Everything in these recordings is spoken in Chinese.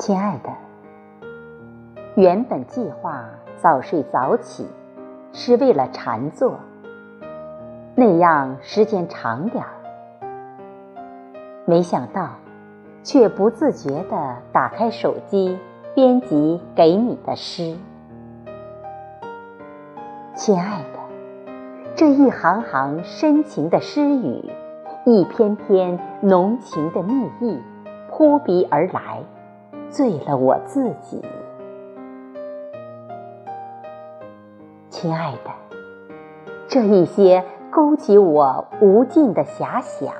亲爱的，原本计划早睡早起，是为了禅坐，那样时间长点儿。没想到，却不自觉地打开手机，编辑给你的诗。亲爱的，这一行行深情的诗语，一篇篇浓情的蜜意，扑鼻而来。醉了我自己，亲爱的，这一些勾起我无尽的遐想，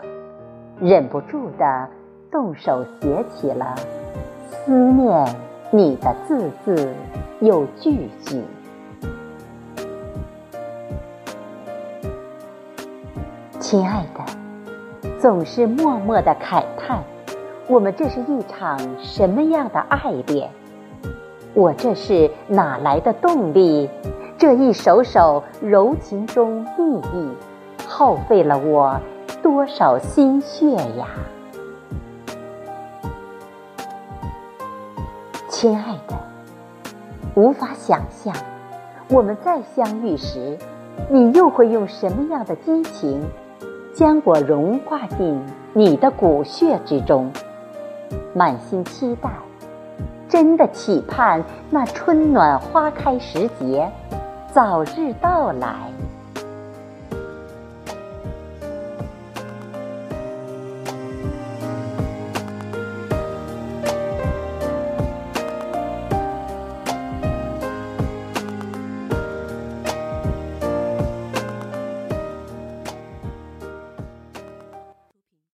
忍不住的动手写起了思念你的字字又句句。亲爱的，总是默默的慨叹。我们这是一场什么样的爱恋？我这是哪来的动力？这一首首柔情中蜜意，耗费了我多少心血呀！亲爱的，无法想象，我们再相遇时，你又会用什么样的激情，将我融化进你的骨血之中？满心期待，真的期盼那春暖花开时节早日到来。